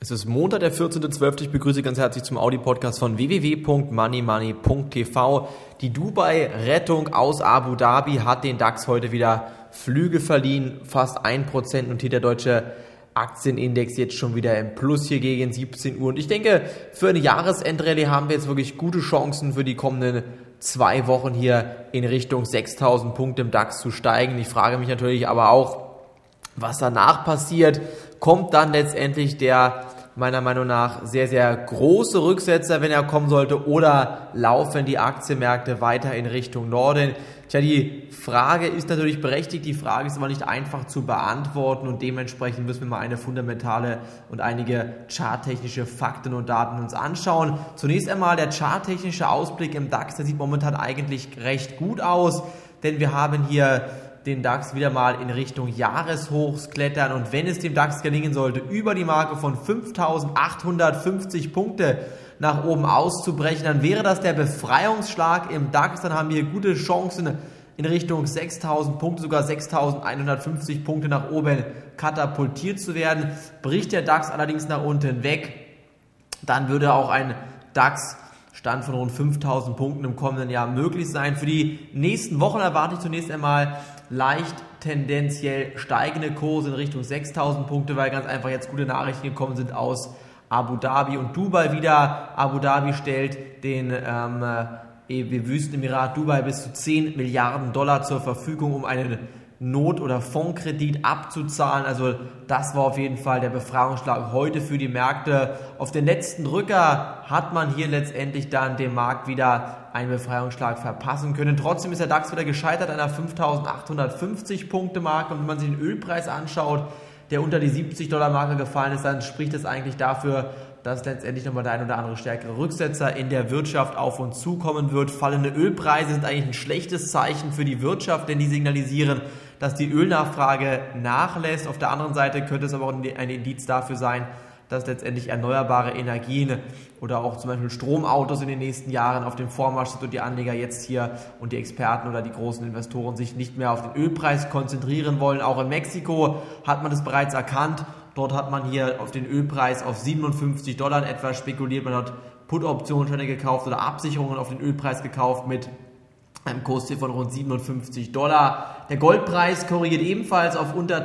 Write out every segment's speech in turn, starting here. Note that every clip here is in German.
Es ist Montag, der 14.12. Ich begrüße ganz herzlich zum Audi-Podcast von www.moneymoney.tv. Die Dubai-Rettung aus Abu Dhabi hat den DAX heute wieder Flüge verliehen. Fast 1% notiert der deutsche Aktienindex jetzt schon wieder im Plus hier gegen 17 Uhr. Und ich denke, für eine Jahresendrallye haben wir jetzt wirklich gute Chancen für die kommenden zwei Wochen hier in Richtung 6000 Punkte im DAX zu steigen. Ich frage mich natürlich aber auch, was danach passiert kommt dann letztendlich der meiner Meinung nach sehr, sehr große Rücksetzer, wenn er kommen sollte, oder laufen die Aktienmärkte weiter in Richtung Norden? Tja, die Frage ist natürlich berechtigt, die Frage ist aber nicht einfach zu beantworten und dementsprechend müssen wir mal eine fundamentale und einige charttechnische Fakten und Daten uns anschauen. Zunächst einmal der charttechnische Ausblick im DAX, der sieht momentan eigentlich recht gut aus, denn wir haben hier den DAX wieder mal in Richtung Jahreshochs klettern und wenn es dem DAX gelingen sollte, über die Marke von 5850 Punkte nach oben auszubrechen, dann wäre das der Befreiungsschlag im DAX. Dann haben wir gute Chancen in Richtung 6000 Punkte, sogar 6150 Punkte nach oben katapultiert zu werden. Bricht der DAX allerdings nach unten weg, dann würde auch ein DAX Stand von rund 5000 Punkten im kommenden Jahr möglich sein. Für die nächsten Wochen erwarte ich zunächst einmal leicht tendenziell steigende Kurse in Richtung 6000 Punkte, weil ganz einfach jetzt gute Nachrichten gekommen sind aus Abu Dhabi und Dubai wieder. Abu Dhabi stellt den ähm, äh, Wüstenemirat Dubai bis zu 10 Milliarden Dollar zur Verfügung, um einen Not- oder Fondskredit abzuzahlen. Also das war auf jeden Fall der Befreiungsschlag heute für die Märkte. Auf den letzten Drücker hat man hier letztendlich dann dem Markt wieder einen Befreiungsschlag verpassen können. Trotzdem ist der DAX wieder gescheitert an einer 5850 Punkte Marke und wenn man sich den Ölpreis anschaut, der unter die 70 Dollar Marke gefallen ist, dann spricht das eigentlich dafür, dass letztendlich nochmal der ein oder andere stärkere Rücksetzer in der Wirtschaft auf uns zukommen wird. Fallende Ölpreise sind eigentlich ein schlechtes Zeichen für die Wirtschaft, denn die signalisieren, dass die Ölnachfrage nachlässt. Auf der anderen Seite könnte es aber auch ein Indiz dafür sein, dass letztendlich erneuerbare Energien oder auch zum Beispiel Stromautos in den nächsten Jahren auf dem Vormarsch sind und die Anleger jetzt hier und die Experten oder die großen Investoren sich nicht mehr auf den Ölpreis konzentrieren wollen. Auch in Mexiko hat man das bereits erkannt. Dort hat man hier auf den Ölpreis auf 57 Dollar etwa spekuliert. Man hat Put-Optionen gekauft oder Absicherungen auf den Ölpreis gekauft mit einem Kurs von rund 57 Dollar. Der Goldpreis korrigiert ebenfalls auf unter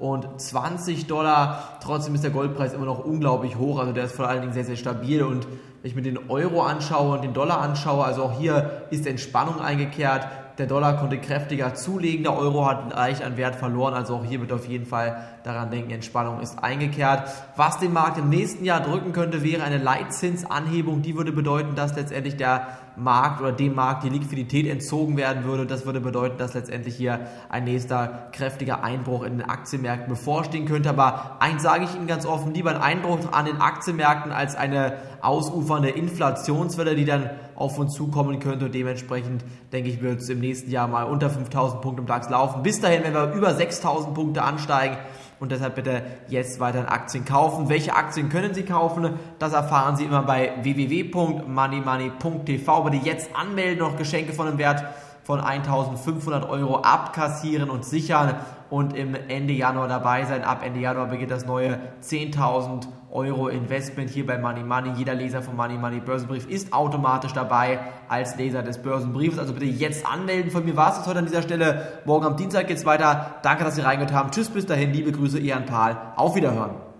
1120 Dollar. Trotzdem ist der Goldpreis immer noch unglaublich hoch, also der ist vor allen Dingen sehr, sehr stabil und wenn ich mir den Euro anschaue und den Dollar anschaue, also auch hier ist Entspannung eingekehrt. Der Dollar konnte kräftiger zulegen, der Euro hat leicht an Wert verloren, also auch hier wird auf jeden Fall daran denken, Entspannung ist eingekehrt. Was den Markt im nächsten Jahr drücken könnte, wäre eine Leitzinsanhebung. Die würde bedeuten, dass letztendlich der Markt oder dem Markt die Liquidität entzogen werden würde. Das würde bedeuten, dass letztendlich hier ein nächster kräftiger Einbruch in den Aktienmärkten bevorstehen könnte. Aber eins sage ich Ihnen ganz offen, lieber ein Einbruch an den Aktienmärkten als eine ausufernde Inflationswelle, die dann auf uns zukommen könnte. Und dementsprechend denke ich, wird es im nächsten Jahr mal unter 5000 Punkte im DAX laufen. Bis dahin, wenn wir über 6000 Punkte ansteigen, und deshalb bitte jetzt weiterhin Aktien kaufen. Welche Aktien können Sie kaufen? Das erfahren Sie immer bei www.moneymoney.tv. Bitte jetzt anmelden, noch Geschenke von einem Wert von 1500 Euro abkassieren und sichern und im Ende Januar dabei sein. Ab Ende Januar beginnt das neue 10.000 Euro Investment hier bei Money Money. Jeder Leser vom Money Money Börsenbrief ist automatisch dabei als Leser des Börsenbriefs. Also bitte jetzt anmelden. Von mir war es das heute an dieser Stelle. Morgen am Dienstag geht es weiter. Danke, dass Sie reingehört haben. Tschüss, bis dahin. Liebe Grüße, Ian Pahl. Auf Wiederhören.